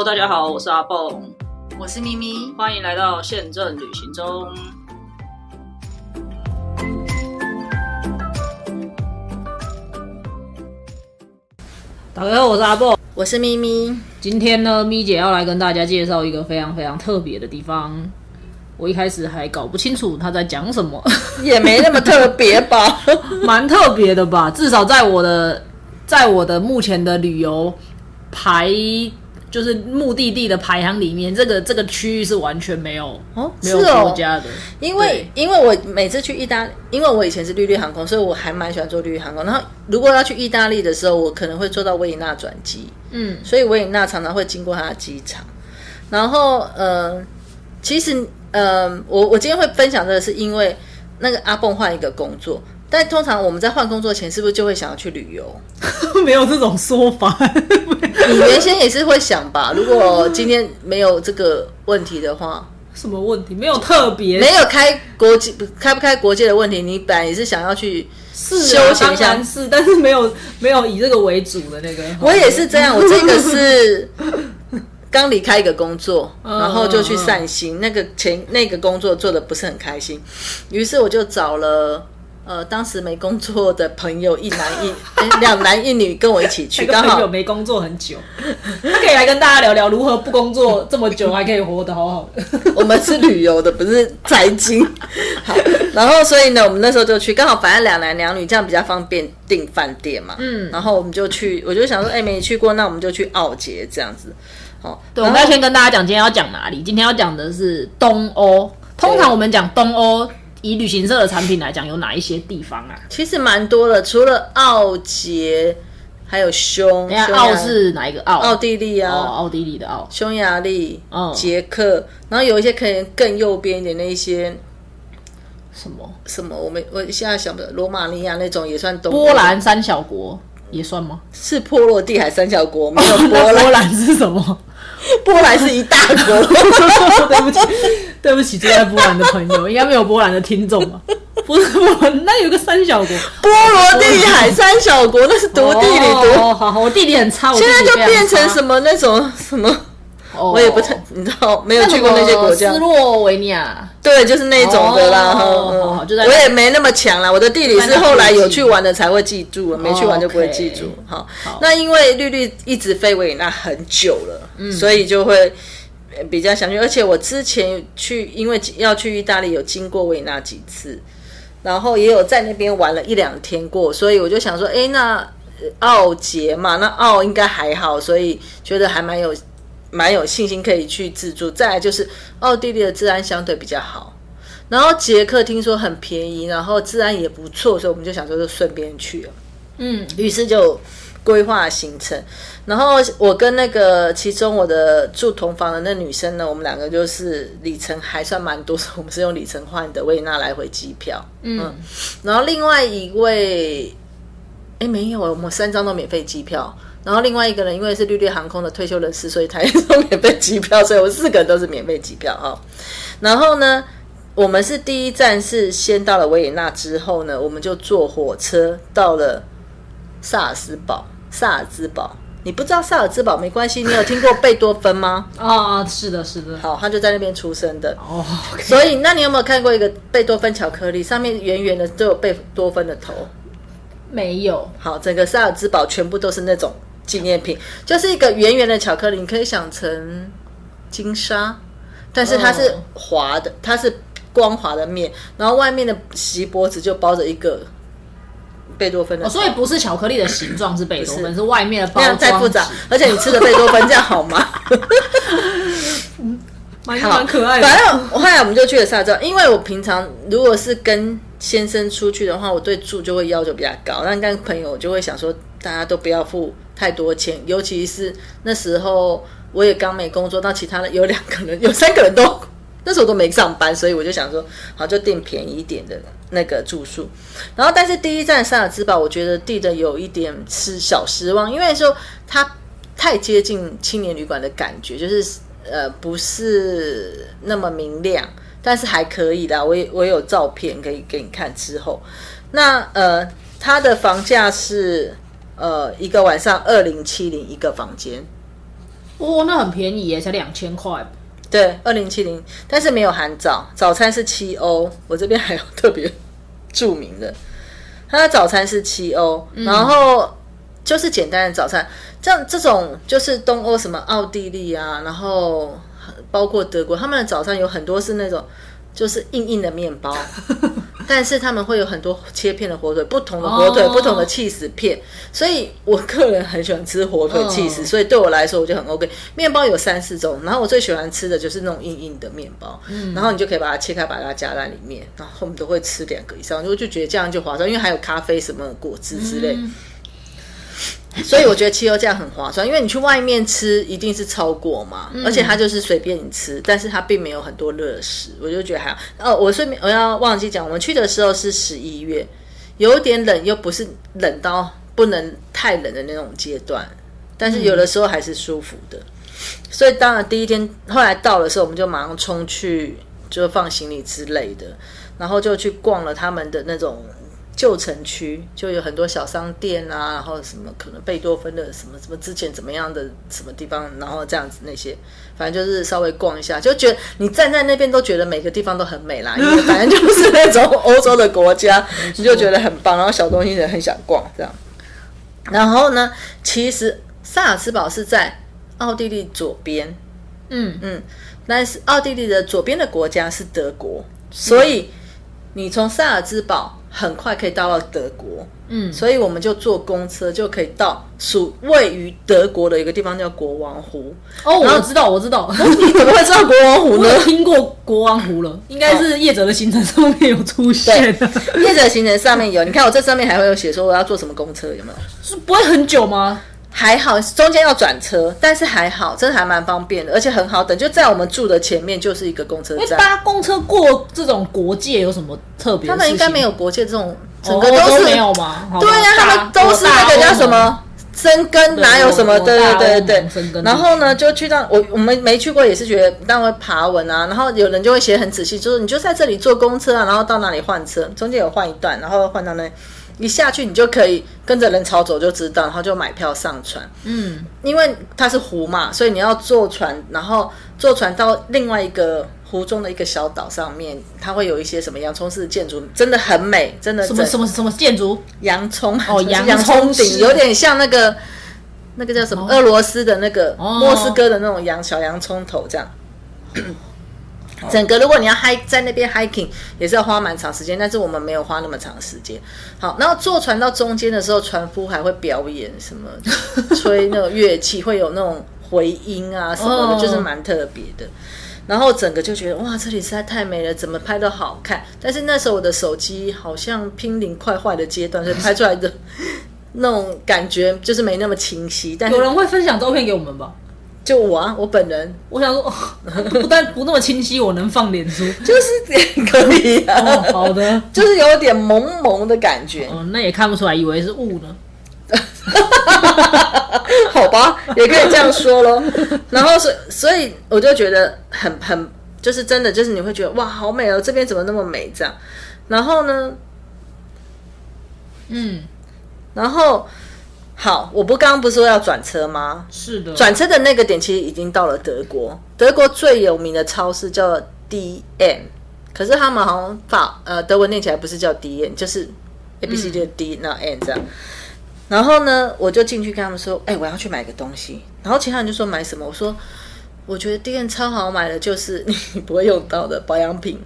Hello，大家好，我是阿蹦，我是咪咪，欢迎来到宪政旅行中。大家好，我是阿蹦。我是咪咪。今天呢，咪姐要来跟大家介绍一个非常非常特别的地方。我一开始还搞不清楚她在讲什么，也没那么特别吧，蛮特别的吧？至少在我的，在我的目前的旅游排，就是目的地的排行里面，这个这个区域是完全没有哦，没有国家的。因为因为我每次去意大，因为我以前是绿绿航空，所以我还蛮喜欢坐绿绿航空。然后如果要去意大利的时候，我可能会坐到维也纳转机，嗯，所以维也纳常常会经过它的机场。然后呃，其实呃，我我今天会分享这个，是因为那个阿蹦换一个工作。但通常我们在换工作前，是不是就会想要去旅游？没有这种说法。你原先也是会想吧？如果今天没有这个问题的话，什么问题？没有特别，没有开国际开不开国界的问题，你本来也是想要去是啊休闲一下。是，但是没有没有以这个为主的那个。我也是这样，我这个是刚离开一个工作，然后就去散心。那个前那个工作做的不是很开心，于是我就找了。呃，当时没工作的朋友一男一 诶两男一女跟我一起去，刚好没工作很久，他可以来跟大家聊聊如何不工作这么久还可以活得好好的。我们是旅游的，不是财经。好，然后所以呢，我们那时候就去，刚好反正两男两女，这样比较方便订饭店嘛。嗯，然后我们就去，我就想说，哎、没去过，那我们就去奥捷这样子。好，对，我们要先跟大家讲今天要讲哪里。今天要讲的是东欧。通常我们讲东欧，以旅行社的产品来讲，有哪一些地方啊？其实蛮多的，除了奥捷，还有匈，等一下，匈牙奥是哪一个奥？奥地利啊，哦，奥地利的奥。匈牙利、嗯捷克，然后有一些可能更右边一点的一些什么？什么，我们我现在想不得，罗马尼亚那种也算东欧波兰三小国也算吗？是波罗的海三小国，没有波那兰，波兰是什么？波兰是一大国。对不起，对不起，住在波兰的朋友，应该没有波兰的听众吧？不是波兰，那有个三小国，波罗的海三小国，那是读地理读，哦，好好，我地理很差，我现在就变成什？么那种什么，哦我也不太，你知道，没有去过那些国家斯。洛维尼亚，对，就是那种的啦。哦我也没那么强啦，我的地理是后来有去玩的才会记住，没去玩就不会记住。好，那因为绿绿一直飞维也纳很久了，嗯所以就会呃比较想去。而且我之前去，因为要去意大利，有经过维也纳几次，然后也有在那边玩了一两天过，所以我就想说，哎，那呃奥捷嘛，那奥应该还好，所以觉得还蛮有蛮有信心可以去自助。再来就是奥地利的治安相对比较好，然后捷克听说很便宜，然后治安也不错，所以我们就想说就顺便去了。嗯，于是就规划行程。然后我跟那个其中我的住同房的那女生呢，我们两个就是里程还算蛮多，我们是用里程换的维也纳来回机票。嗯，然后另外一位，哎没有，我们三张都免费机票。然后另外一个人因为是绿绿航空的退休人士，所以他也是免费机票，所以我们四个人都是免费机票哈。然后呢，我们是第一站是先到了维也纳之后呢，我们就坐火车到了萨尔斯堡。萨尔兹堡，你不知道萨尔兹堡没关系，你有听过贝多芬吗？啊，是的，是的，好，他就在那边出生的。哦，所以，那你有没有看过一个贝多芬巧克力，上面圆圆的都有贝多芬的头？没有，好，整个萨尔兹堡全部都是那种纪念品，就是一个圆圆的巧克力，你可以想成金沙，但是它是哦滑的，它是光滑的面，然后外面的锡箔纸就包着一个贝多芬的。所以不是巧克力的形状是贝多芬，是外面的包装复杂，而且你吃的贝多芬这样好吗？蛮可爱的。反正后来我们就去了萨州，因为我平常如果是跟先生出去的话，我对住就会要求比较高。那跟朋友就会想说，大家都不要付太多钱，尤其是那时候我也刚没工作，到其他的有两个人，有三个人都那时候都没上班，所以我就想说，好就订便宜一点的那个住宿。然后，但是第一站萨尔兹堡，我觉得订的有一点是小失望，因为说它太接近青年旅馆的感觉，就是呃不是那么明亮，但是还可以啦。我也我有照片可以给你看之后，那呃它的房价是呃一个晚上二零七零一个房间。哦，那很便宜耶，才两千块。对，二零七零，但是没有含早，早餐是七欧。我这边还有特别著名的，它的早餐是七欧，然后就是简单的早餐。这样这种就是东欧什么奥地利啊，然后包括德国，他们的早餐有很多是那种就是硬硬的面包，但是他们会有很多切片的火腿，不同的火腿，哦不同的 cheese 片。所以我个人很喜欢吃火腿嗯 cheese，、所以对我来说我就很 OK。面包有三四种，然后我最喜欢吃的就是那种硬硬的面包，然后你就可以把它切开，把它夹在里面，然后我们都会吃两个以上，我就觉得这样就划算，因为还有咖啡什么果汁之类。所以我觉得七欧这样很划算，因为你去外面吃一定是超过嘛，而且它就是随便你吃，但是它并没有很多热食，我就觉得还好。哦，我顺便我要忘记讲，我们去的时候是十一月，有点冷，又不是冷到不能太冷的那种阶段，但是有的时候还是舒服的。所以当然第一天后来到的时候，我们就马上冲去就放行李之类的，然后就去逛了他们的那种旧城区，就有很多小商店啊，然后什么可能贝多芬的什么什么之前怎么样的什么地方，然后这样子那些，反正就是稍微逛一下，就觉得你站在那边都觉得每个地方都很美啦，因为反正就是那种欧洲的国家，你就觉得很棒，然后小东西也很想逛这样。然后呢，其实萨尔茨堡是在奥地利左边，嗯。嗯，但是奥地利的左边的国家是德国，所以你从萨尔茨堡很快可以到到德国，嗯，所以我们就坐公车就可以到属位于德国的一个地方叫国王湖。哦，我知道，我知道，你怎么会知道国王湖呢有？听过国王湖了，应该是业者的行程上面有出现的，业者行程上面有，你看我这上面还会有写说我要坐什么公车，有没有？是不会很久吗？还好，中间要转车，但是还好，真的还蛮方便的，而且很好等，就在我们住的前面就是一个公车因为站。搭公车过这种国界有什么特别？他们应该没有国界这种，整哦，个都是、没有吗？对呀、他们都是那个叫什？么生根，哪有什么？我对对对对生根然后呢，就去到我我们没去过，也是觉得当然会爬文啊。然后有人就会写很仔细，就是你就在这里坐公车啊，然后到哪里换车，中间有换一段，然后换到那里一下去，你就可以跟着人潮走就知道，然后就买票上船。嗯，因为它是湖嘛，所以你要坐船，然后坐船到另外一个湖中的一个小岛上面，它会有一些什么洋葱式的建筑，真的很美，真的什么什么什么建筑？洋葱哦洋洋葱顶，有点像那个那个叫什么、俄罗斯的那个、哦莫斯科的那种洋小洋葱头这样。整个如果你要 hike 在那边 hiking 也是要花蛮长时间，但是我们没有花那么长时间。好，然后坐船到中间的时候，船夫还会表演什么，吹那种乐器，会有那种回音啊什么的，哦就是蛮特别的。然后整个就觉得哇，这里实在太美了，怎么拍都好看。但是那时候我的手机好像濒临快坏的阶段，所以拍出来的那种感觉就是没那么清晰。但有人会分享照片给我们吧？就我啊，我本人我想说，哦不但 不那么清晰，我能放脸书。就是可以啊，哦，好的，就是有点蒙蒙的感觉。哦，那也看不出来，以为是雾呢。好吧，也可以这样说咯。然后所以所以我就觉得很很就是真的就是你会觉得哇好美哦，这边怎么那么美这样。然后呢，嗯，然后好，我不刚刚不是说要转车吗？是的，转车的那个点其实已经到了德国，德国最有名的超市叫 DM，可是他们好像法呃德文念起来不是叫 DM，就是 A B C D 的 D、那 N 这样。然后呢，我就进去跟他们说，哎、我要去买个东西。然后其他人就说买什么？我说我觉得 DM 超好买的，就是你不会用到的保养品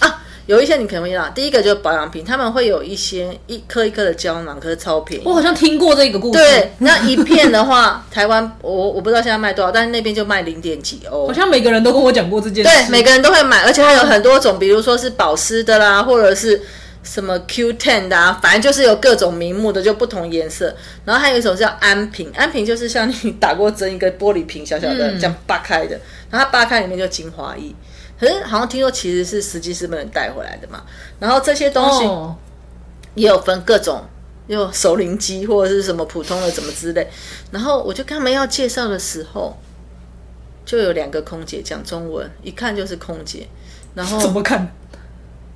啊。有一些你可能会用到，第一个就是保养品，他们会有一些一颗一颗的胶囊，可是超便宜。我好像听过这个故事，对，那一片的话，台湾我我不知道现在卖多少，但是那边就卖零点几欧好。像每个人都跟我讲过这件事。对，每个人都会买，而且它有很多种，比如说是保湿的啦，或者是什么 Q10 的啊，反正就是有各种名目的，就不同颜色。然后还有一种叫安瓶，安瓶就是像你打过针一个玻璃瓶小小的，嗯这样扒开的，然后它扒开里面就精华液。可是好像听说其实是司机是不能带回来的嘛，然后这些东西哦，也有分各种，有熟龄机或者是什么普通的怎么之类。然后我就跟他们要介绍的时候，就有两个空姐讲中文，一看就是空姐。然后怎么看？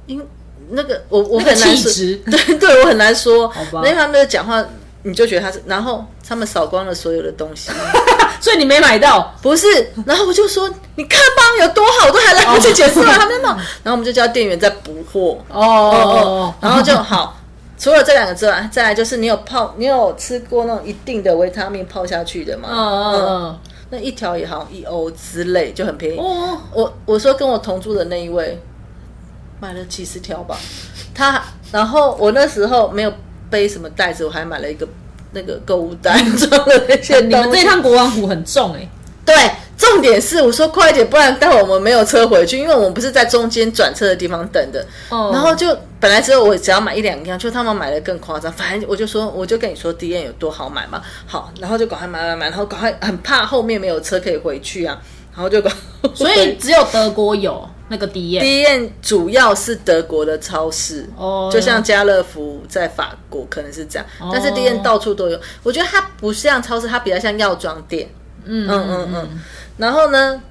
因那个我我很难说，对对，我很难说，因为他们的讲话。你就觉得他是，然后他们扫光了所有的东西，所以你没买到。不是，然后我就说，你看吧，有多好，我都还来不及解释了，他们嘛，然后我们就叫店员在补货。哦哦然后就好。除了这两个之外，再来就是你有泡，你有吃过那种一定的维他命泡下去的吗？嗯嗯嗯。那一条也好像一欧之类，就很便宜。哦，我我说跟我同住的那一位买了几十条吧，他然后我那时候没有背什么袋子，我还买了一个那个购物袋 装了那些你们。这趟国王湖很重哎、对，重点是我说快一点，不然待会我们没有车回去，因为我们不是在中间转车的地方等的。哦然后就本来只有我只要买一两样，就他们买的更夸张。反正我就说，我就跟你说 D N 有多好买嘛。好，然后就赶快买买买，然后赶快很怕后面没有车可以回去啊，然后就搞。所以只有德国有那个 D N。D N 主要是德国的超市，哦就像家乐福在法国可能是这样，但是 D N 到处都有。我觉得它不像超市，它比较像药妆店。嗯嗯嗯嗯。然后呢，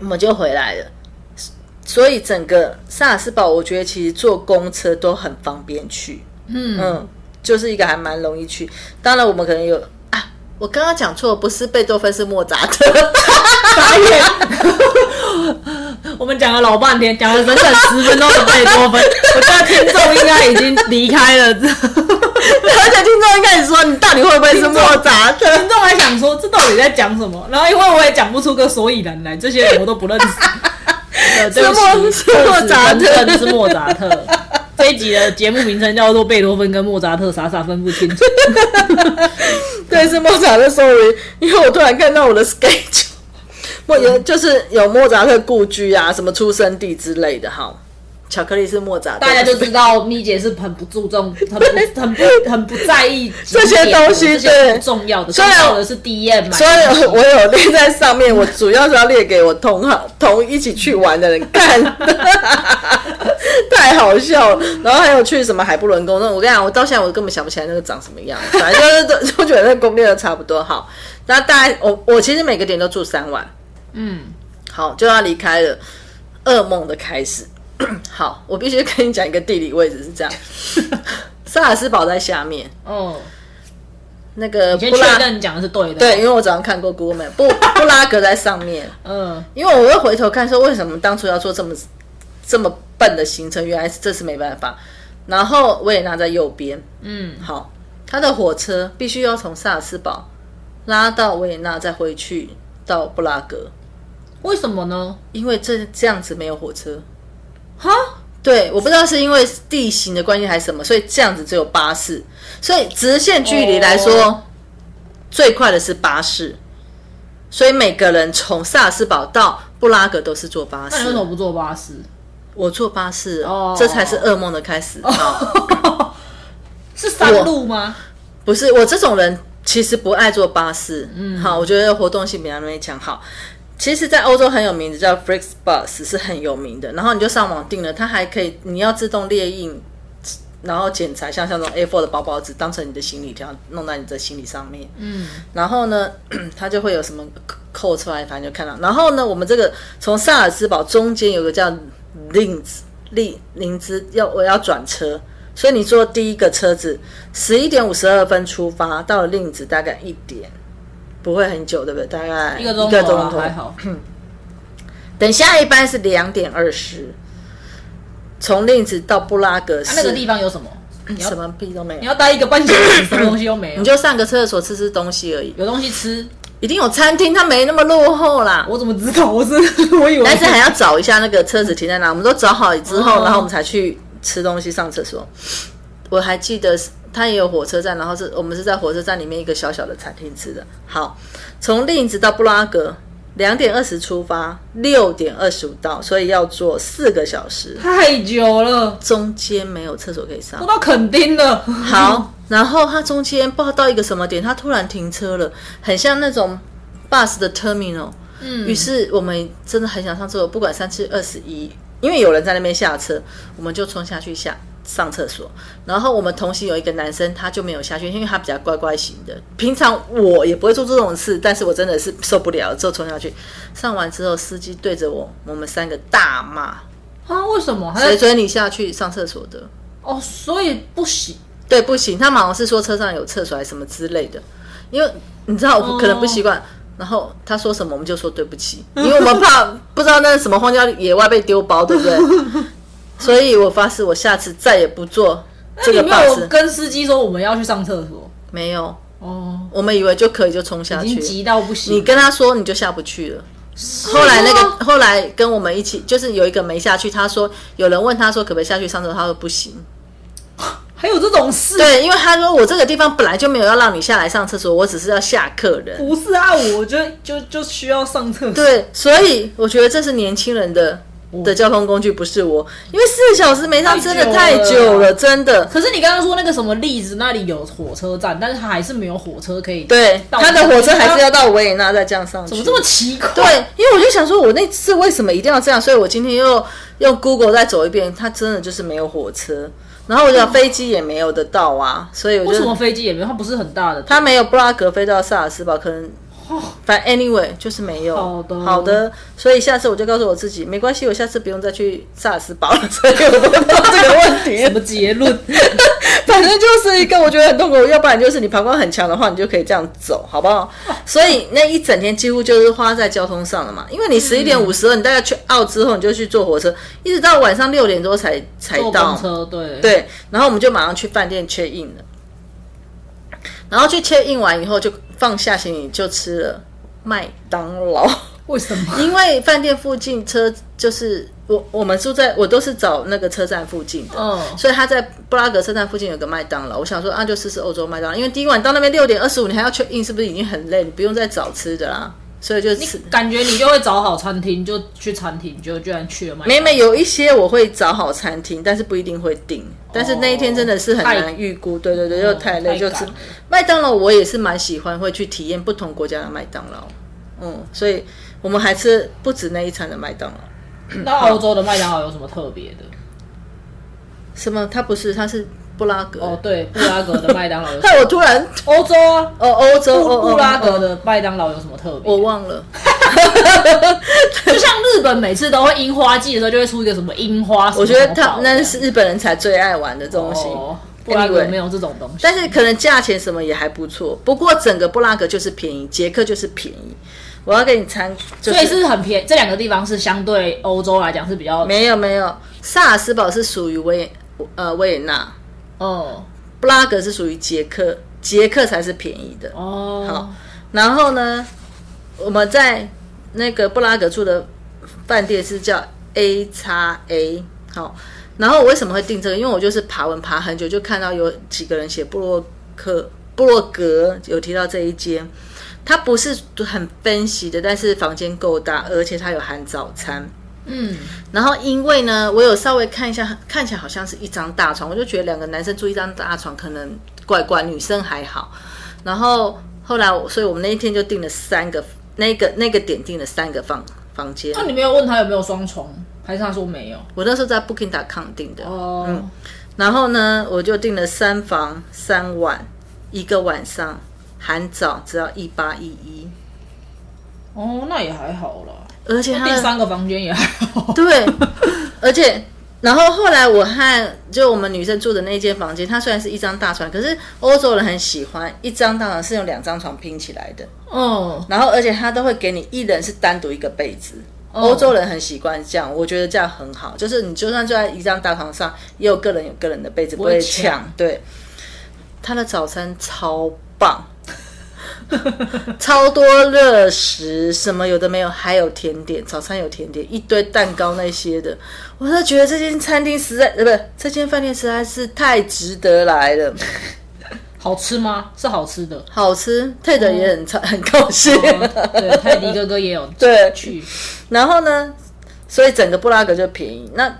我们就回来了。所以整个萨尔斯堡，我觉得其实坐公车都很方便去。嗯嗯，就是一个还蛮容易去。当然，我们可能有啊，我刚刚讲错，不是贝多芬，是莫扎特。傻眼。我们讲了老半天，讲了整整十分钟的贝多芬，我觉得听众应该已经离开了。听而且听众应该始说，你到底会不会是莫扎特？众还想说这到底在讲什么？然后因为我也讲不出个所以然来，这些人我都不认识。呃对不起，是莫是莫扎特是莫扎特。这一集的节目名称叫做贝多芬跟莫扎特，傻傻分不清楚。对，是莫扎特。Sorry，因为我突然看到我的 schedule，莫有就是有莫扎特故居啊，什么出生地之类的哈。巧克力是莫扎特，大家就知道咪姐是很不注重、很不、很不、很不在意这些东西这些对。不重要的，虽然重要的是 D M 买所以我有列在上面，我主要是要列给我同行同一起去玩的人看，太好笑了。然后还有去什么海布伦宫，那我跟你讲，我到现在我根本想不起来那个长什么样，反正就是都就觉得那攻略都差不多。好，那大概我我其实每个点都住三晚，嗯，好就要离开了，噩梦的开始。好，我必须跟你讲一个地理位置是这样，萨尔斯堡在下面，哦，那个布拉格你讲的是对的。对，因为我早上看过 Google Map，布 布拉格在上面。嗯，因为我又回头看说，为什么当初要做这么这么笨的行程？原来是这是没办法。然后维也纳在右边，嗯，好，他的火车必须要从萨尔斯堡拉到维也纳，再回去到布拉格，为什么呢？因为这这样子没有火车。哈，对，我不知道是因为地形的关系还是什么，所以这样子只有巴士。所以直线距离来说，哦最快的是巴士。所以每个人从萨尔斯堡到布拉格都是坐巴士。那你为什么不坐巴士？我坐巴士，哦这才是噩梦的开始。哦 是山路吗？不是我这种人，其实不爱坐巴士。嗯，好，我觉得活动性比较容易强。好，其实，在欧洲很有名的叫 FlixBus 是很有名的，然后你就上网订了，它还可以，你要自动列印，然后剪裁，像像这种 A4 的薄薄纸，当成你的行李条，弄在你的行李上面。嗯，然后呢，它就会有什么扣出来，反正就看到。然后呢，我们这个从萨尔茨堡中间有个叫林兹利林兹，要我要转车，所以你坐第一个车子，十一点五十二分出发，到了林兹大概一点，不会很久，对不对？大概一个钟头啊还好。等下一班是两点二十，从令子到布拉格那个地方有什么？什么屁都没有，你要待一个半小时，什么东西都没有你。就上个厕所吃吃东西而已，有东西吃，一定有餐厅，它没那么落后啦。我怎么知道？我是我以为但是还要找一下那个车子停在哪，我们都找好之后，哦然后我们才去吃东西、上厕所。我还记得它也有火车站，然后是我们是在火车站里面一个小小的餐厅吃的。好，从利兹到布拉格，两点二十出发，六点二十五到，所以要坐四个小时，太久了，中间没有厕所可以上都。到垦丁了。好，然后它中间不知道到一个什么点，它突然停车了，很像那种 bus 的 terminal。嗯于是我们真的很想上厕所，不管三七二十一，因为有人在那边下车，我们就冲下去下上厕所。然后我们同行有一个男生，他就没有下去，因为他比较乖乖型的。平常我也不会做这种事，但是我真的是受不了，之后冲下去。上完之后，司机对着我，我们三个大骂啊？为什么？：“谁准你下去上厕所的？”哦，所以不行。对，不行，他好像是说车上有厕所还是什么之类的，因为你知道我可能不习惯，然后他说什么我们就说对不起，因为我们怕不知道那是什么荒郊野外被丢包，对不对？所以我发誓，我下次再也不坐这个巴士。有跟司机说我们要去上厕所没有，哦，我们以为就可以就冲下去。已经急到不行。你跟他说你就下不去了。后来那个后来跟我们一起，就是有一个没下去，他说有人问他说可不可以下去上厕所，他说不行。还有这种事？对，因为他说我这个地方本来就没有要让你下来上厕所，我只是要下客人。不是啊，我就就就需要上厕所。对，所以我觉得这是年轻人的的交通工具，不是我，因为四小时没上真的太太久久了，真的。可是你刚刚说那个什么例子，那里有火车站，但是它还是没有火车可以。对，到他的火车还是要到维也纳再这样上去。怎么这么奇怪？对，因为我就想说，我那次为什么一定要这样？所以我今天又用 Google 再走一遍，它真的就是没有火车，然后我想飞机也没有得到啊，所以我就为什么飞机也没有？它不是很大的。它没有布拉格飞到萨尔斯堡，可能。反正 anyway 就是没有。好的好的，所以下次我就告诉我自己，没关系，我下次不用再去萨尔斯堡了，所以我不会碰这个问题什。么结论？反正就是一个我觉得很痛苦，要不然就是你膀胱很强的话，你就可以这样走，好不好？所以那一整天几乎就是花在交通上了嘛，因为你十一点五十二，你大概去澳之后，你就去坐火车，一直到晚上六点多才才坐到公。车，对对，然后我们就马上去饭店 check in 了，然后去 check in 完以后就放下行李，就吃了麦当劳。为什么？因为饭店附近车就是我我们住在我都是找那个车站附近的，嗯所以他在布拉格车站附近有个麦当劳，我想说啊就试试欧洲麦当劳，因为第一晚到那边六点二十五，你还要 check in，是不是已经很累？你不用再找吃的啦，所以就吃。感觉你就会找好餐厅，就去餐厅，就居然去了麦当劳。每每有一些我会找好餐厅，但是不一定会订。但是那一天真的是很难预估，对对对，又太累，就吃太赶了麦当劳。我也是蛮喜欢会去体验不同国家的麦当劳，嗯，所以我们还吃不止那一餐的麦当劳。那澳洲的麦当劳有什么特别的？什么？它不是，它是布拉格。哦，对，布拉格的麦当劳有什么。害我突然欧洲啊，哦，欧洲布拉格，的麦当劳有什么特别？我忘了。就像日本每次都会樱花季的时候，就会出一个什么樱花我觉得他那是日本人才最爱玩的东西。哦布拉格没有这种东西。但是可能价钱什么也还不错，不过整个布拉格就是便宜，捷克就是便宜。我要给你参，就所以是很便，这两个地方是相对欧洲来讲是比较，没有没有，萨尔斯堡是属于维也呃维也纳，哦布拉格是属于捷克，捷克才是便宜的。哦，好，然后呢，我们在那个布拉格住的饭店是叫 A 叉 A，好，然后我为什么会订这个？因为我就是爬文爬很久，就看到有几个人写布洛克布洛格有提到这一间，它不是很分析的，但是房间够大，而且它有含早餐。嗯，然后因为呢，我有稍微看一下，看起来好像是一张大床，我就觉得两个男生住一张大床可能怪怪，女生还好。然后后来我，所以我们那一天就订了三个，那个那个点订了三个房房间。那你没有问他有没有双床，还是他说没有？我那时候在 Booking.com 订的，哦，嗯然后呢，我就订了三房三晚，一个晚上含早只要一八一一，哦，那也还好啦。而且他第三个房间也还好。对，而且然后后来我和就我们女生住的那间房间，它虽然是一张大床，可是欧洲人很喜欢一张大床是用两张床拼起来的，哦，然后而且他都会给你一人是单独一个被子。欧洲人很习惯这样，我觉得这样很好。就是你就算坐在一张大床上，也有个人有个人的被子，不会抢。对，他的早餐超棒，超多热食，什么有的没有，还有甜点，早餐有甜点，一堆蛋糕那些的。我都觉得这间餐厅实在，呃，不是这间饭店实在是太值得来了，好吃吗？是好吃的。好吃，退的也很、很高兴。哦对，泰迪哥哥也有 对去。然后呢，所以整个布拉格就便宜。那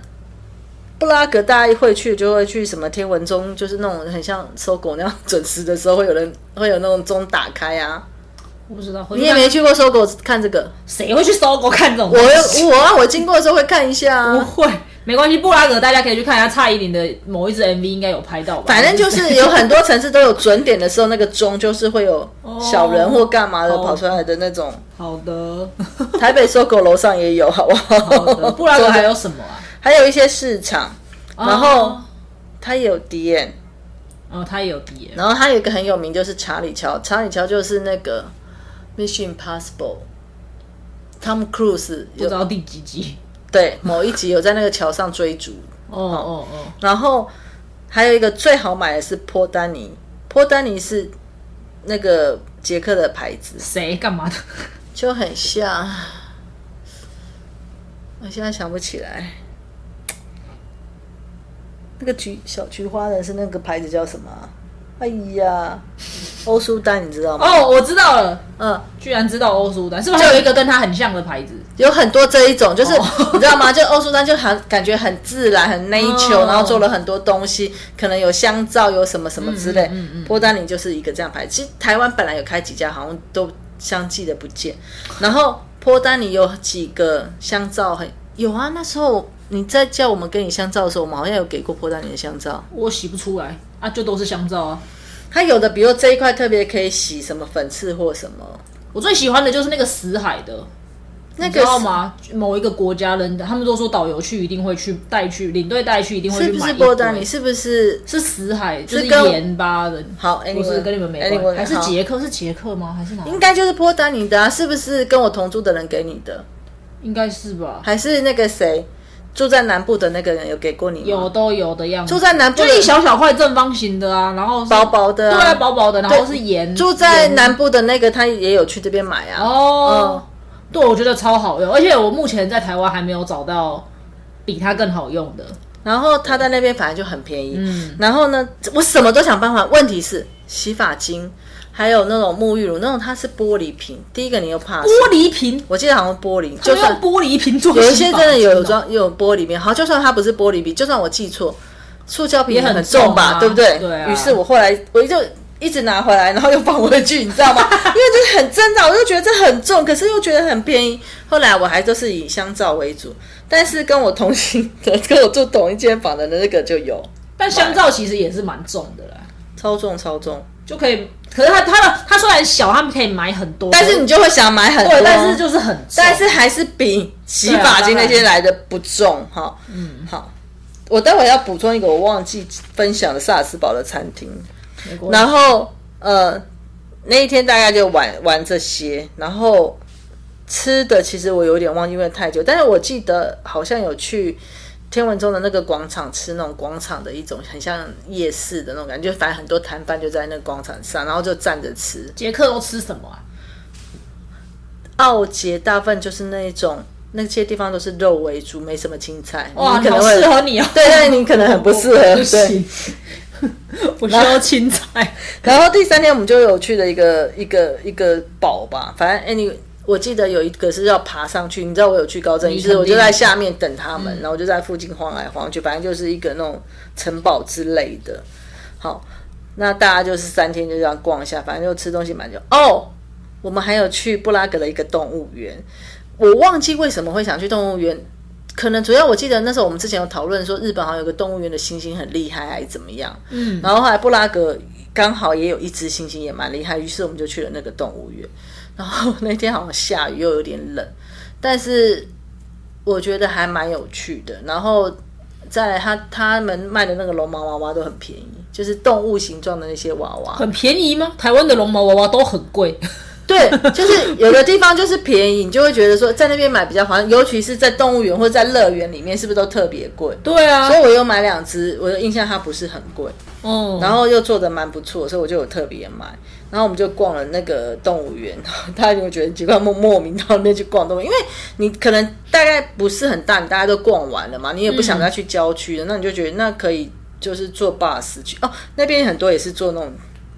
布拉格大家会去，就会去什么天文钟，就是那种很像搜狗那样准时的时候，会有人会有那种钟打开啊。我不知道，你也没去过搜狗看这个？谁会去搜狗看这种我东西？有我啊，我经过的时候会看一下啊。不会，没关系。布拉格大家可以去看一下蔡依林的某一支 MV，应该有拍到吧？反正就是有很多城市都有准点的时候，那个钟就是会有 小人或干嘛的哦跑出来的那种。好的，台北搜狗楼上也有，好不好？好的。布拉格还有什么啊？还有一些市场，然后哦它也有 D N，。哦，他也有 D 然后它有一个很有名，就是查理桥。查理桥就是那个 Mission Impossible》，Tom Cruise 有不知道第几集。对某一集有在那个桥上追逐，哦哦哦，然后还有一个最好买的是波丹尼，波丹尼是那个捷克的牌子，谁干嘛的？就很像，我现在想不起来。那个菊小菊花的是那个牌子叫什么啊？哎呀，欧舒丹，你知道吗？哦，我知道了，嗯，居然知道欧舒丹，是不是还有一个跟它很像的牌子？有很多这一种，就是、哦 你知道吗？就欧舒丹就很感觉很自然、很 nature，、哦然后做了很多东西，可能有香皂，有什么什么之类。嗯嗯嗯波丹尼就是一个这样牌子。其实台湾本来有开几家，好像都相继的不见。然后波丹尼有几个香皂很有啊，那时候你在叫我们给你香皂的时候，我们好像有给过波丹尼的香皂。我洗不出来啊，就都是香皂啊。它有的，比如这一块特别可以洗什么粉刺或什么，我最喜欢的就是那个死海的，那个你知道吗？某一个国家人，他们都说导游去一定会去带去，领队带去一定会去买波丹尼？是不是是死海，就是跟盐巴的。好？不是跟你们没关系，还是好捷克？是捷克吗？还是哪？应该就是波丹尼的啊，是不是跟我同住的人给你的？应该是吧？还是那个谁住在南部的那个人有给过你吗？有都有的样子。住在南部就一小小块正方形的啊，然后薄薄的、对啊，薄薄的，然后是盐。住在南部的那个他也有去这边买啊。哦，对，我觉得超好用，而且我目前在台湾还没有找到比它更好用的。然后他在那边反正就很便宜。嗯，然后呢，我什么都想办法，问题是洗发精还有那种沐浴乳，那种它是玻璃瓶。第一个你又怕，玻璃瓶，我记得好像玻璃，就就算玻璃瓶做有一些真的有有装有玻璃瓶，好，就算它不是玻璃瓶，就算我记错，塑胶瓶也很很重吧，重啊对不对？对啊于是我后来我就一直拿回来，然后又放回去，你知道吗？因为就是很挣扎，我就觉得这很重，可是又觉得很便宜。后来我还都是以香皂为主，但是跟我同行的、跟我住同一间房的那个就有但香皂其实也是蛮重的啦，超重超重，就可以。可是它它的它虽然小，他们可以买很多，但是你就会想买很多，对，但是就是很重，但是还是比洗发精那些来的不重哈。嗯，好，我待会要补充一个我忘记分享的萨尔斯堡的餐厅，然后呃那一天大概就玩玩这些，然后吃的其实我有点忘记，因为太久，但是我记得好像有去。天文中的那个广场吃那种广场的一种很像夜市的那种感觉，反正很多摊贩就在那个广场上，然后就站着吃。捷克都吃什么啊？奥捷大部分就是那一种，那些地方都是肉为主，没什么青菜。哇，可能会适合你哦。对对，你可能很不适合。不对。行，我需要青菜。然后第三天我们就有去了一个一个一个堡吧，反正 anyway，我记得有一个是要爬上去，你知道我有去高正，于是我就在下面等他们，然后我就在附近晃来晃去，反正就是一个那种城堡之类的。好，那大家就是三天就这样逛一下，反正就吃东西蛮久。哦，我们还有去布拉格的一个动物园，我忘记为什么会想去动物园。可能主要我记得那时候我们之前有讨论说日本好像有个动物园的猩猩很厉害还是怎么样，嗯，然后后来布拉格刚好也有一只猩猩也蛮厉害，于是我们就去了那个动物园。然后那天好像下雨又有点冷，但是我觉得还蛮有趣的。然后再来他他们卖的那个绒毛娃娃都很便宜，就是动物形状的那些娃娃。很便宜吗？台湾的绒毛娃娃都很贵。对，就是有的地方就是便宜，你就会觉得说在那边买比较划算，尤其是在动物园或者在乐园里面，是不是都特别贵？对啊所以，我又买两只，我的印象它不是很贵。哦，然后又做的蛮不错，所以我就有特别买。然后我们就逛了那个动物园，大家就会觉得很奇怪，莫莫名到那边去逛动物园，因为你可能大概不是很大，你大家都逛完了嘛，你也不想再去郊区了，那你就觉得那可以就是坐 bus 去哦，那边很多也是坐那种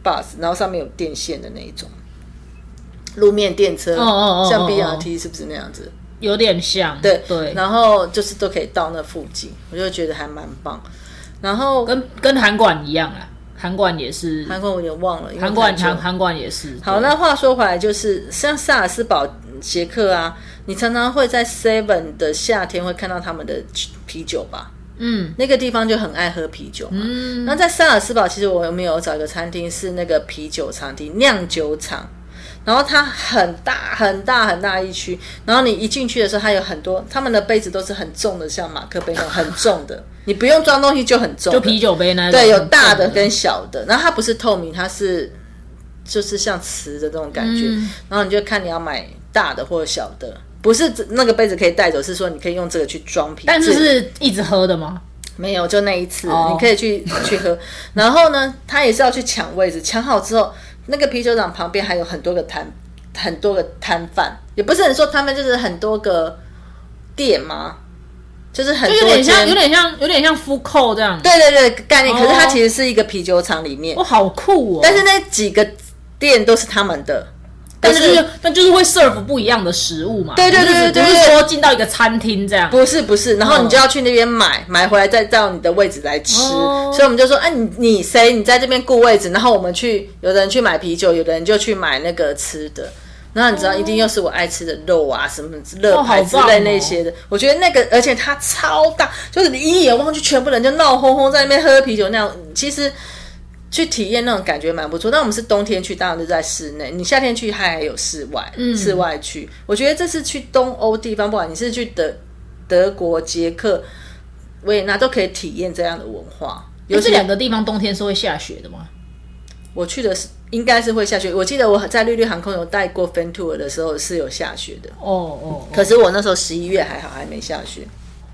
bus，然后上面有电线的那一种路面电车，哦哦哦像 BRT 是不是那样子？有点像。对对，然后就是都可以到那附近，我就觉得还蛮棒。然后跟跟韩馆一样啊，韩馆也是，韩馆我有点忘了，韩馆韩韩馆也是。好，那话说回来，就是像萨尔斯堡、捷克啊，你常常会在 Seven 的夏天会看到他们的啤酒吧？嗯那个地方就很爱喝啤酒嘛。嗯，那在萨尔斯堡，其实我有没有找一个餐厅是那个啤酒餐厅酿酒厂，然后它很大很大很大一区，然后你一进去的时候，它有很多他们的杯子都是很重的，像马克杯那种很重的，你不用装东西就很重，就啤酒杯那种。对，有大的跟小的，然后它不是透明，它是就是像瓷的这种感觉，嗯。然后你就看你要买大的或者小的，不是那个杯子可以带走，是说你可以用这个去装啤，但是是一直喝的吗？没有，就那一次，哦。你可以去去喝。然后呢，他也是要去抢位置，抢好之后，那个啤酒厂旁边还有很多个摊，很多个摊贩，也不是很说他们，就是很多个店嘛，就是很有点像，有。点像，有点像 f o 这样。对对对，概念。可是它哦其实是一个啤酒厂里面，哇，好酷哦！但是那几个店都是他们的，但是就是那就是会 serve 不一样的食物嘛。对对对对对不是说进到一个餐厅这样。不是不是，然后你就要去那边买，买回来再到你的位置来吃。哦所以我们就说，哎、你你谁你在这边顾位置，然后我们去，有的人去买啤酒，有的人就去买那个吃的。然后你知道，一定又是我爱吃的肉啊，什么乐牌之类那些的。我觉得那个，而且它超大，就是你一眼望去，全部人就闹哄哄在那边喝啤酒那样。其实去体验那种感觉蛮不错。但我们是冬天去，当然就在室内；你夏天去，还有室外，室外去。我觉得这次去东欧地方，不管你是去德德国、捷克、维也纳，都可以体验这样的文化。有这两个地方冬天是会下雪的吗？我去的是应该是会下雪。我记得我在绿绿航空有带过 Fan Tour 的时候是有下雪的，哦哦，可是我那时候十一月还好，还没下雪。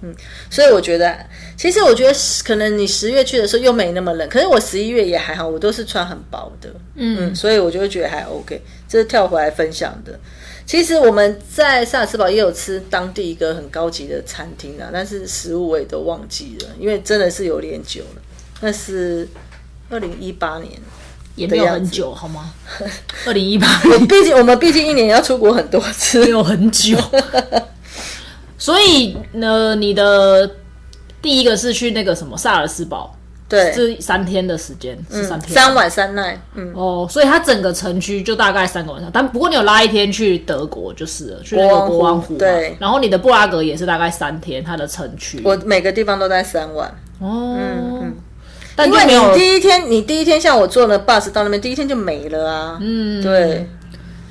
嗯，所以我觉得，其实我觉得可能你十月去的时候又没那么冷，可是我十一月也还好，我都是穿很薄的。嗯，所以我就会觉得还 OK。这是跳回来分享的。其实我们在萨尔茨堡也有吃当地一个很高级的餐厅啊，但是食物我也都忘记了，因为真的是有点久了。那是二零一八年，也没有很久好吗？二零一八毕竟我们毕竟一年要出国很多次没。有很久，所以呢，你的第一个是去那个什么萨尔斯堡，对，是三天的时间，是三天，三晚三奈，嗯，哦，所以它整个城区就大概三个晚上，但不过你有拉一天去德国就是了，去那个国王湖对。然后你的布拉格也是大概三天，它的城区我每个地方都在三晚。哦，但因为你第一天，你第一天像我坐了 bus 到那边，第一天就没了啊。嗯，对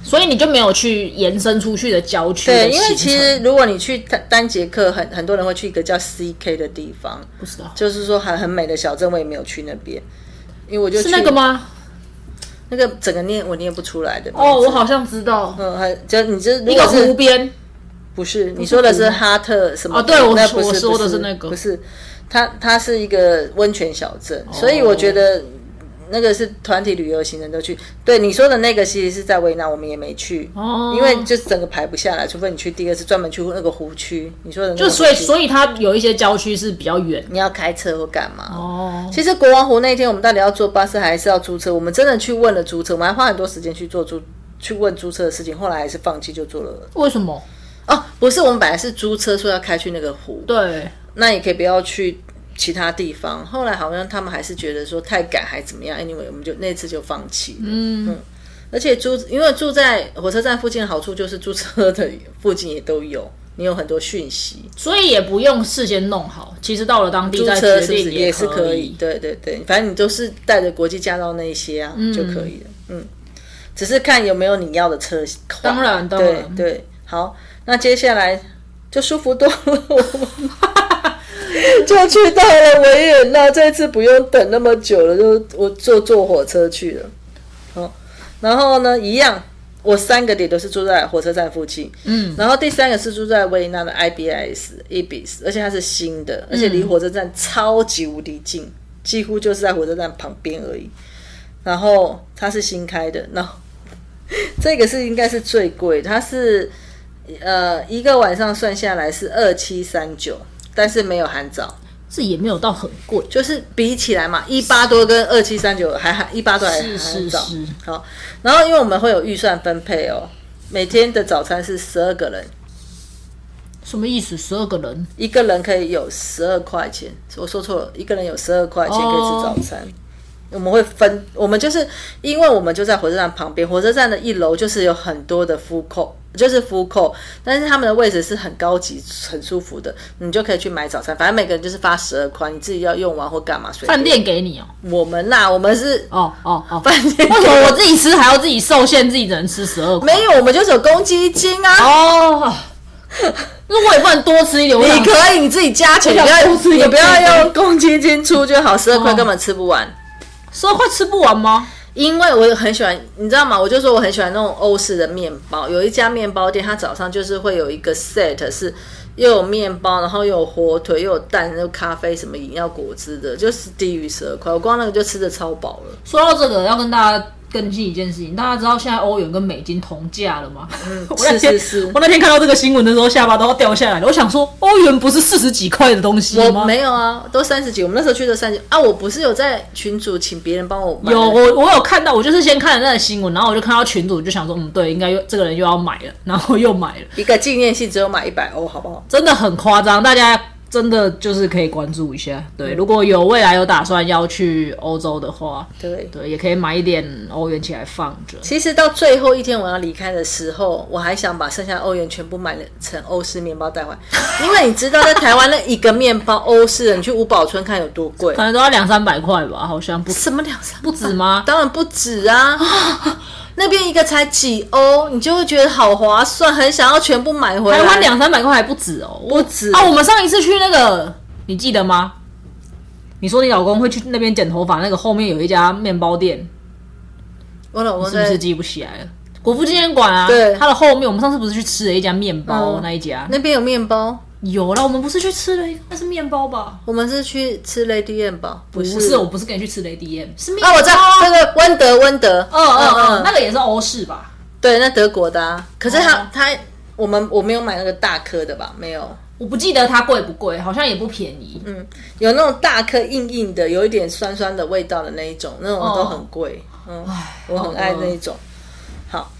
所以你就没有去延伸出去的郊区的对，因为其实如果你去单单节课，很很多人会去一个叫 CK 的地方，不知道。就是说很很美的小镇，我也没有去那边，因为我就是那个？吗？那个整个念我念不出来的哦，我好像知道，嗯，还就你这如一个湖边，不是你说的是哈特什么？哦对我说的是那个。不是，它它是一个温泉小镇，哦。所以我觉得那个是团体旅游行程都去。对你说的那个，其实是在维纳，我们也没去，哦因为就是整个排不下来，除非你去第二次专门去那个湖区。你说的那个就所以所以它有一些郊区是比较远你要开车或干嘛？哦，其实国王湖那天我们到底要坐巴士还是要租车？我们真的去问了租车，我们还花很多时间去做租去问租车的事情，后来还是放弃就做了。为什么？哦，不是，我们本来是租车说要开去那个湖，对，那也可以不要去其他地方。后来好像他们还是觉得说太赶还怎么样，anyway，我们就那次就放弃了。嗯而且租，因为住在火车站附近的好处就是租车的附近也都有，你有很多讯息。所以也不用事先弄好，其实到了当地租再车是不是也是可可以。对对对，反正你都是带着国际驾照那一些啊、就可以了。嗯，只是看有没有你要的车款。当然当对然对，好，那接下来就舒服多了，就去到了维也纳。这次不用等那么久了，就我坐坐火车去了。好，然后呢，一样，我三个点都是住在火车站附近。嗯，然后第三个是住在维也纳的 IBS Ibis，而且它是新的，而且离火车站超级无敌近，几乎就是在火车站旁边而已。然后它是新开的，然后 这个是应该是最贵，它是呃一个晚上算下来是二七三九，但是没有含早，这也没有到很贵，就是比起来嘛，一八多跟二七三九还含一八多还是是含早。是，好，然后因为我们会有预算分配哦，每天的早餐是十二个人，什么意思？十二个人一个人可以有十二块钱，我说错了，一个人有十二块钱可以吃早餐。我们会分，我们就是因为我们就在火车站旁边，火车站的一楼就是有很多的 food court，就是 food court，但是他们的位置是很高级、很舒服的，你就可以去买早餐。反正每个人就是发十二块，你自己要用完或干嘛。饭店给你哦，我们呐、我们是哦哦哦，饭店为什么我自己吃还要自己受限，自己只能吃十二块？没有，我们就是有公积金啊。哦，那我也不能多吃一点，你可以你自己加钱，不要多吃一点你不要用公积金出就好，十二块哦根本吃不完。十二块吃不完吗？因为我很喜欢，你知道吗？我就说我很喜欢那种欧式的面包。有一家面包店，它早上就是会有一个 set 是又有面包，然后又有火腿，又有蛋，又有咖啡，什么饮料、果汁的，就是低于十二块。我光那个就吃的超饱了。说到这个，要跟大家更新一件事情，大家知道现在欧元跟美金同价了吗？我那是天是是我那天看到这个新闻的时候，下巴都要掉下来了。我想说，欧元不是四十几块的东西我吗？没有啊，都三十几。我们那时候去的三十啊。我不是有在群主请别人帮我买有我我有看到，我就是先看了那个新闻，然后我就看到群主就想说，嗯，对，应该又这个人又要买了，然后又买了，一个纪念性，只有买一百欧，好不好？真的很夸张，大家真的就是可以关注一下。对，如果有未来有打算要去欧洲的话，对。对，也可以买一点欧元起来放着。其实到最后一天我要离开的时候，我还想把剩下的欧元全部买了成欧式面包带回来，因为你知道在台湾那一个面包欧式的，你去五宝村看有多贵可，能都要两三百块吧，好像不什么两三不止吗？当然不止啊，那边一个才几欧，你就会觉得好划算，很想要全部买回来。台湾两三百块还不止哦，不止啊！我们上一次去那个，你记得吗？你说你老公会去那边剪头发，那个后面有一家面包店，我老公是不是记不起来了？国父纪念馆啊，对它的后面，我们上次不是去吃了一家面包、嗯那一家？那边有面包，有了，我们不是去吃了，那是面包吧？我们是去吃 Lady M 吧？不不是，我不是跟你去吃 Lady M，是面包。啊，我知道那个温德温德，嗯嗯嗯，那个也是欧式吧？对，那德国的啊。可是他、哦他我们我没有买那个大颗的吧？没有。我不记得它贵不贵，好像也不便宜。嗯，有那种大颗硬硬的，有一点酸酸的味道的那一种，那种都很贵。嗯，我很爱那一种。好，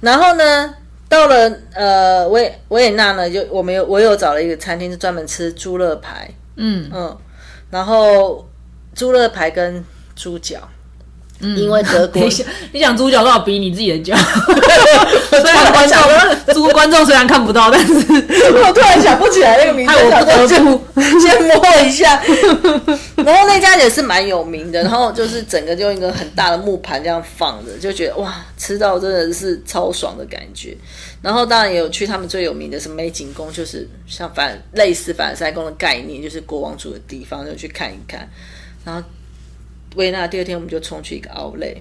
然后呢，到了呃维维也纳呢，就我们有我有找了一个餐厅是专门吃猪肋排，嗯，嗯，然后猪肋排跟猪脚。因为德国 你想猪脚都要比你自己的脚。虽然观众猪观众虽然看不到，但是 我突然想不起来那个名字，我不得想说不。先摸一下。然后那家也是蛮有名的，然后就是整个就一个很大的木盘这样放着，就觉得哇，吃到真的是超爽的感觉。然后当然也有去他们最有名的是美景宫，就是像反类似凡尔赛宫的概念，就是国王住的地方，就去看一看。然后维也纳第二天我们就冲去一个奥莱，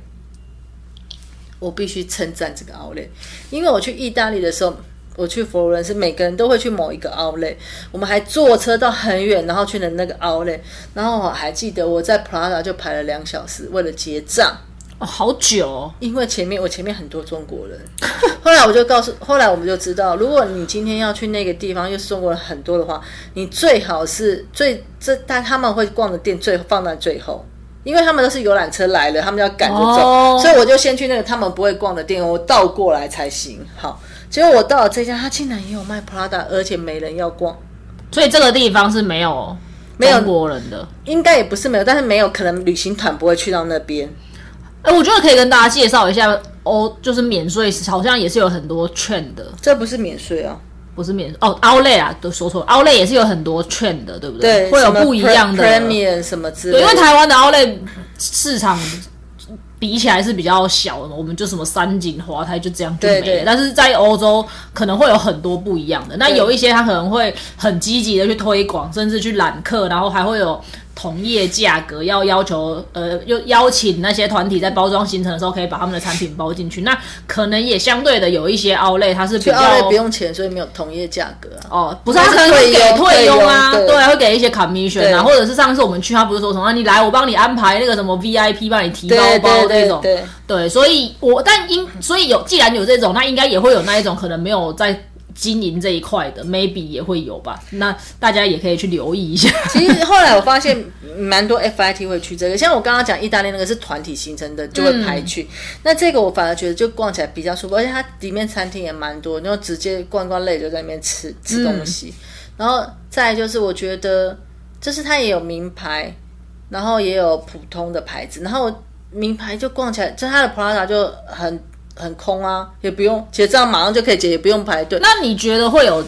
我必须称赞这个奥莱，因为我去意大利的时候。我去佛罗伦斯，每个人都会去某一个 outlet，我们还坐车到很远，然后去了那个 outlet，然后我还记得我在 Prada 就排了两小时，为了结账，哦，好久哦。因为前面我前面很多中国人，后来我就告诉，后来我们就知道，如果你今天要去那个地方，又是中国人很多的话，你最好是最这但他们会逛的店最放在最后。因为他们都是游览车来了，他们要赶着走哦所以我就先去那个他们不会逛的店，我倒过来才行。好，结果我到了这家，他竟然也有卖 Prada，而且没人要逛。所以这个地方是没有没有中国人的。应该也不是没有，但是没有可能旅行团不会去到那边。哎、我觉得可以跟大家介绍一下哦，就是免税，好像也是有很多券的，这不是免税啊，不是免哦，奥莱啊，都说错了，奥莱也是有很多券的，对不对，对会有不一样的 Pre- Premium 什么之类对，的。因为台湾的奥莱市场比起来是比较小的，我们就什么三井、华泰就这样就没了。对对但是在欧洲可能会有很多不一样的，那有一些他可能会很积极的去推广，甚至去揽客，然后还会有。同业价格要要求，呃，又邀请那些团体在包装行程的时候，可以把他们的产品包进去。那可能也相对的有一些 outlet 它是比较不用钱，所以没有同业价格啊。哦，不是，他可能会给退佣啊，对对啊，会给一些 commission 啊，或者是上次我们去，他不是说什么啊你来我帮你安排那个什么 VIP 帮你提包包这种，对对对，对，所以我但应所以有既然有这种，那应该也会有那一种可能没有在经营这一块的，maybe 也会有吧。那大家也可以去留意一下。其实后来我发现蛮多 FIT 会去这个，像我刚刚讲意大利那个是团体形成的，就会排去。那这个我反而觉得就逛起来比较舒服，而且它里面餐厅也蛮多，然后直接逛逛累就在那边吃吃东西。然后再就是我觉得，就是它也有名牌，然后也有普通的牌子，然后名牌就逛起来，就它的 Prada 就很很空啊，也不用结账马上就可以结，也不用排队。那你觉得会有，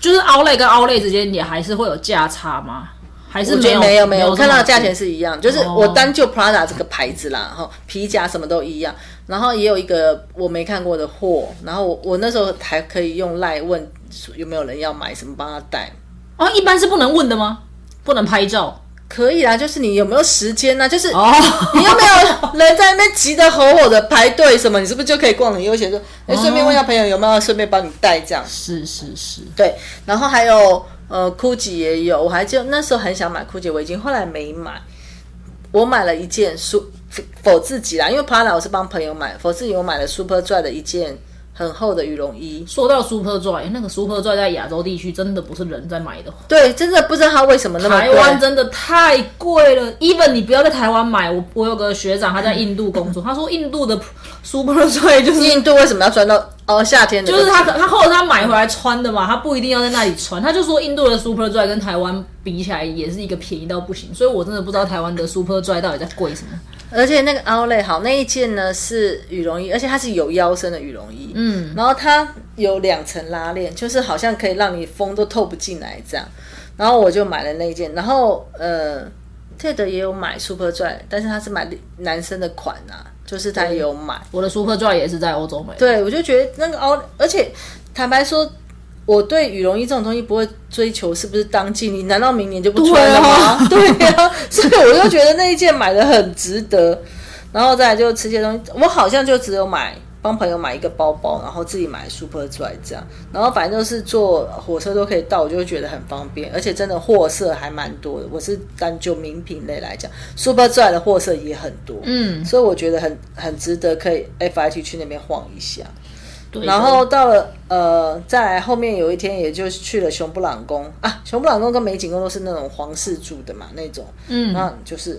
就是 outlet 跟 outlet 之间也还是会有价差吗？还是我觉得有没有没有，有我看到的价钱是是一样，就是哦我单就 Prada 这个牌子啦，然后皮夹什么都一样，然后也有一个我没看过的货，然后我我那时候还可以用赖问有没有人要买什么帮他带，哦，一般是不能问的吗？不能拍照？可以啊，就是你有没有时间呢、就是哦，你有没有人在那边急得吼吼的排队什么？你是不是就可以逛很悠闲？说，哎，顺便问一下朋友有没有顺便帮你带这样。是是是，对，然后还有呃，GUCCI 也有，我还就那时候很想买 GUCCI 围巾，后来没买。我买了一件舒否自己啦，因为 Prada 我是帮朋友买，否自己我买了 Superdry 的一件很厚的羽绒衣。说到 Super Dry，那个 Super Dry 在亚洲地区真的不是人在买的，对，真的不知道它为什么那么贵。台湾真的太贵了。even 你不要在台湾买，我我有个学长他在印度工作，他说印度的 Super Dry 就是印度为什么要穿到哦夏天的？就是他他后来他买回来穿的嘛，他不一定要在那里穿。他就说印度的 Super Dry 跟台湾比起来也是一个便宜到不行，所以我真的不知道台湾的 Super Dry 到底在贵什么。而且那个 Outlet 好，那一件呢是羽绒衣，而且它是有腰身的羽绒衣，嗯，然后它有两层拉链，就是好像可以让你风都透不进来这样。然后我就买了那一件，然后呃，Ted 也有买 Super Dry，但是他是买男生的款啊，就是他也有买。我的 Super Dry 也是在欧洲买的。对，我就觉得那个凹，而且坦白说，我对羽绒衣这种东西不会追求是不是当季，你难道明年就不穿了吗？对 呀、所以我就觉得那一件买的很值得。然后再来就吃些东西，我好像就只有买帮朋友买一个包包，然后自己买 Super Dry 这样，然后反正就是坐火车都可以到，我就会觉得很方便，而且真的货色还蛮多的。我是单就名品类来讲，Super Dry 的货色也很多，嗯，所以我觉得很很值得可以 FIT 去那边晃一下。对然后到了呃，再来后面有一天，也就是去了熊布朗宫啊，熊布朗宫跟美景宫都是那种皇室住的嘛，那种，嗯，那就是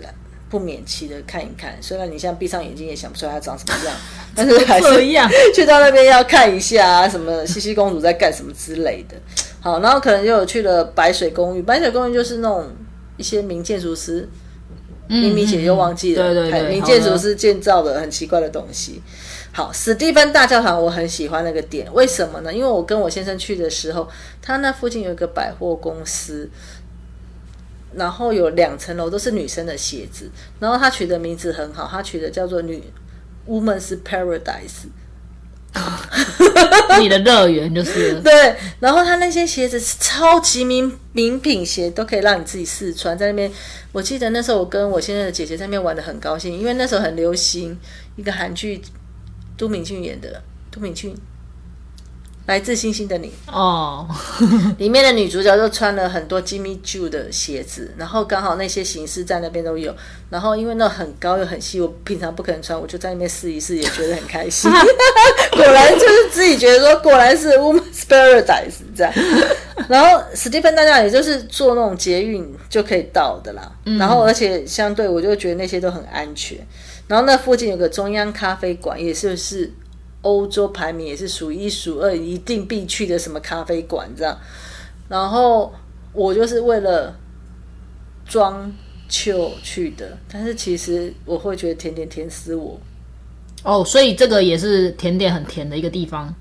不免期的看一看。虽然你现在闭上眼睛也想不出来它长什么样，但是还是一样 去到那边要看一下啊，什么西西公主在干什么之类的。好，然后可能就有去了白水公寓，白水公寓就是那种一些名建筑师。咪咪姐又忘记了，嗯对对对名建筑师建造的很奇怪的东西。好，史蒂芬大教堂我很喜欢那个点，为什么呢？因为我跟我先生去的时候，他那附近有一个百货公司，然后有两层楼都是女生的鞋子，然后他取的名字很好，他取的叫做女 Woman's Paradise。你的乐园就是了 对，然后他那些鞋子是超级名名品鞋，都可以让你自己试穿。在那边，我记得那时候我跟我现在的姐姐在那边玩的很高兴，因为那时候很流行一个韩剧，都敏俊演的，都敏俊，《来自星星的你》哦，里面的女主角就穿了很多 Jimmy Choo 的鞋子，然后刚好那些形式在那边都有，然后因为那很高又很细，我平常不可能穿，我就在那边试一试，也觉得很开心。果然就是自己觉得说，果然是 Woman's Paradise 这样。然后史蒂芬大家也就是坐那种捷运就可以到的啦，然后而且相对我就觉得那些都很安全。然后那附近有个中央咖啡馆，也是是欧洲排名也是数一数二，一定必去的什么咖啡馆这样。然后我就是为了装秋去的，但是其实我会觉得甜点甜死我。哦，所以这个也是甜点很甜的一个地方。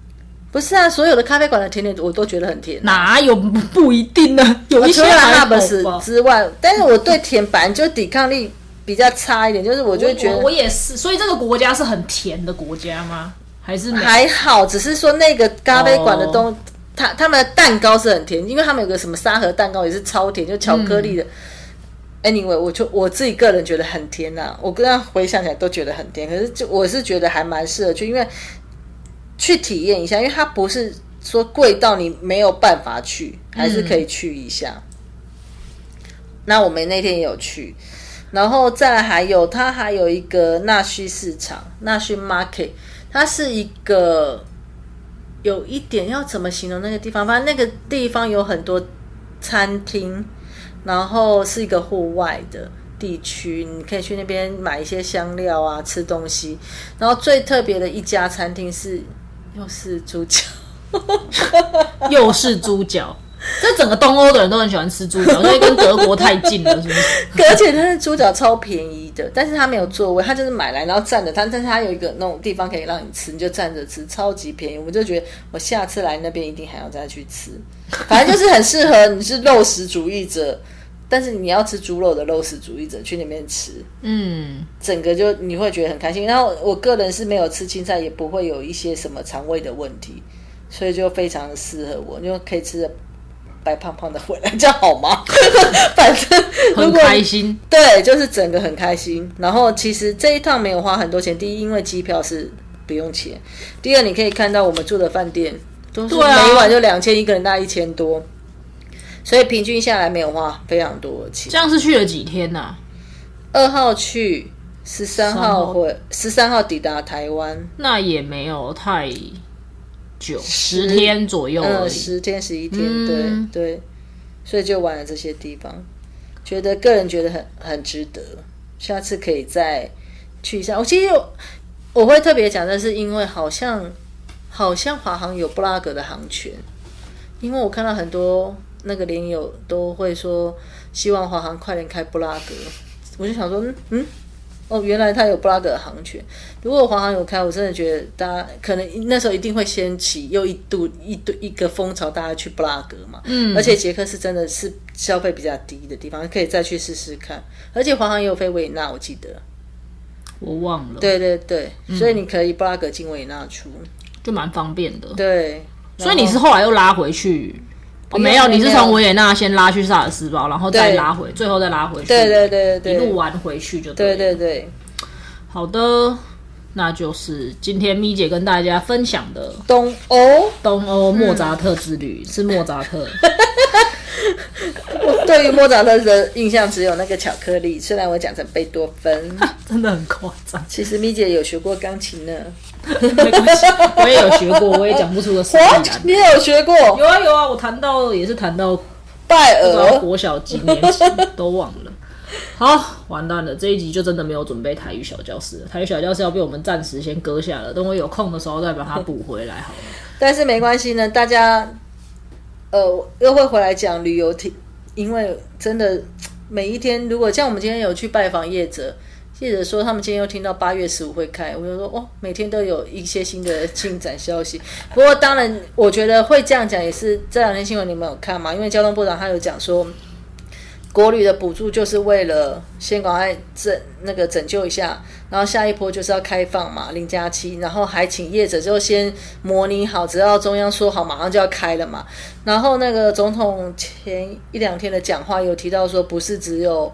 不是啊，所有的咖啡馆的甜点我都觉得很甜。哪有不不一定呢？有一除了些还好 Hubs 吧之外，但是我对甜本来就抵抗力比较差一点，就是我就会觉得我我也是，所以这个国家是很甜的国家吗？还是还好，只是说那个咖啡馆的东，哦他他们的蛋糕是很甜，因为他们有个什么沙盒蛋糕也是超甜，就巧克力的。Anyway，我就我自己个人觉得很甜呐、我刚刚回想起来都觉得很甜，可是就我是觉得还蛮适合去，因为去体验一下，因为它不是说贵到你没有办法去，还是可以去一下。那我们那天也有去，然后再还有它还有一个纳须市场，纳须 Market，它是一个有一点要怎么形容那个地方？反正那个地方有很多餐厅，然后是一个户外的地区，你可以去那边买一些香料啊，吃东西。然后最特别的一家餐厅是又是猪脚，又是猪脚？这整个东欧的人都很喜欢吃猪脚，因为跟德国太近了，是不是？而且它的猪脚超便宜的，但是它没有座位，它就是买来然后站着它，但是它有一个那种地方可以让你吃，你就站着吃，超级便宜。我就觉得我下次来那边一定还要再去吃，反正就是很适合你是肉食主义者，但是你要吃猪肉的肉食主义者去那边吃，嗯，整个就你会觉得很开心。然后我个人是没有吃青菜，也不会有一些什么肠胃的问题，所以就非常的适合我，因为可以吃的白胖胖的回来，这样好吗？反正如很果开心。对，就是整个很开心。然后其实这一趟没有花很多钱，第一，因为机票是不用钱；第二，你可以看到我们住的饭店都是对啊每晚就两千，一个人大概一千多，所以平均下来没有花非常多的钱这。样是去了几天啊、二号去，十三号号回，十三号抵达台湾，那也没有太久，十天左右而嗯，十天十一天，嗯。对对，所以就玩了这些地方，觉得个人觉得很很值得，下次可以再去一下。我其实有我会特别讲，的是因为好像好像华航有布拉格的航权，因为我看到很多那个连友都会说希望华航快点开布拉格，我就想说，嗯嗯。哦，原来它有布拉格的航权。如果华航有开，我真的觉得大家可能那时候一定会掀起又一度一度一个风潮，大家去布拉格嘛。嗯，而且捷克是真的是消费比较低的地方，可以再去试试看。而且华航也有飞维也纳，我记得。我忘了，对对对，所以你可以布拉格进维也纳出。就蛮方便的。对，所以你是后来又拉回去？哦，没有，你是从维也纳先拉去萨尔斯堡，然后再拉回，最后再拉回去。对对对对对。一路玩回去就对对了。对对，好的，那就是今天咪姐跟大家分享的东欧。东欧莫扎特之旅，是莫扎特。我 对于莫扎特的印象只有那个巧克力，虽然我讲成贝多芬，真的很夸张，其实咪姐有学过钢琴呢。没关系，我也有学过，我也讲不出个所以然。你也有学过有啊有啊，我谈到也是谈到拜尔？国小几年级都忘了。好，完蛋了，这一集就真的没有准备台语小教室了，台语小教室要被我们暂时先搁下了，等我有空的时候再把它补回来好了。但是没关系呢，大家呃又会回来讲旅游体，因为真的每一天，如果像我们今天有去拜访业者，记者说他们今天又听到八月十五会开，我就说哦，每天都有一些新的进展消息。不过当然，我觉得会这样讲也是这两天新闻你们有看嘛？因为交通部长他有讲说。国旅的补助就是为了先赶快拯那个拯救一下，然后下一波就是要开放嘛，零加七，然后还请业者就先模拟好，只要中央说好，马上就要开了嘛。然后那个总统前一两天的讲话有提到说，不是只有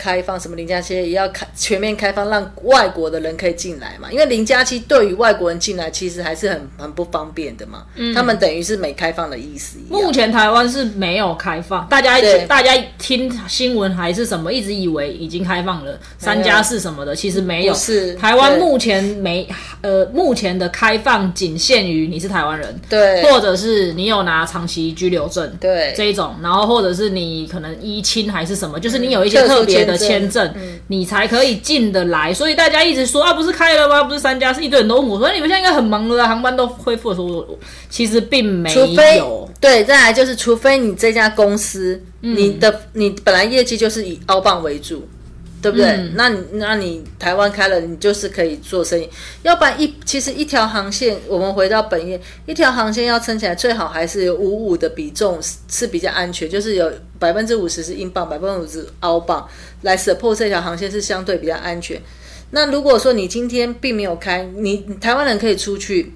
开放什么零加七，也要开全面开放，让外国的人可以进来嘛。因为零加七对于外国人进来其实还是很很不方便的嘛，嗯。他们等于是没开放的意思。目前台湾是没有开放，大家对大家听新闻还是什么，一直以为已经开放了。三加四什么的，其实没有。是。台湾目前没呃，目前的开放仅限于你是台湾人，对。或者是你有拿长期居留证，对。这一种，然后或者是你可能依亲还是什么，就是你有一些特别的签签证证，你才可以进得来。所以大家一直说啊，不是开了吗？不是三家，是，一堆人都问我说，你们现在应该很忙了啊，航班都恢复的时候，其实并没除非有。对，再来就是，除非你这家公司，嗯你的你本来业绩就是以澳棒为主，对不对？嗯那你那你台湾开了，你就是可以做生意。要不然一其实一条航线，我们回到本业，一条航线要撑起来，最好还是有五五的比重是是比较安全，就是有百分之五十是英镑，百分之五十澳镑来 support 这条航线是相对比较安全。那如果说你今天并没有开，你你台湾人可以出去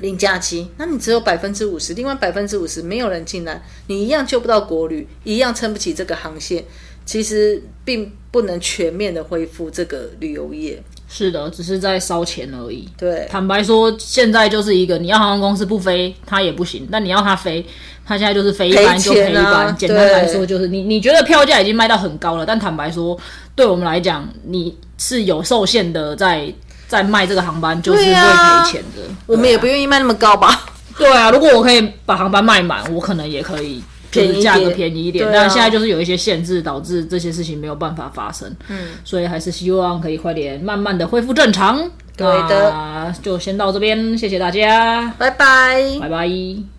零假期，那你只有百分之五十，另外百分之五十没有人进来，你一样救不到国旅，一样撑不起这个航线。其实并不能全面的恢复这个旅游业。是的，只是在烧钱而已。对坦白说，现在就是一个你要航空公司不飞，它也不行；但你要它飞，它现在就是飞一班就赔一班。简单来说，就是你你觉得票价已经卖到很高了，但坦白说，对我们来讲，你是有受限的在在卖这个航班，就是会赔钱的。我们也不愿意卖那么高吧？对啊，如果我可以把航班卖满，我可能也可以。就是价格便宜一点，但现在就是有一些限制，导致这些事情没有办法发生。嗯，所以还是希望可以快点慢慢的恢复正常。对的就先到这边，谢谢大家，拜拜。拜拜。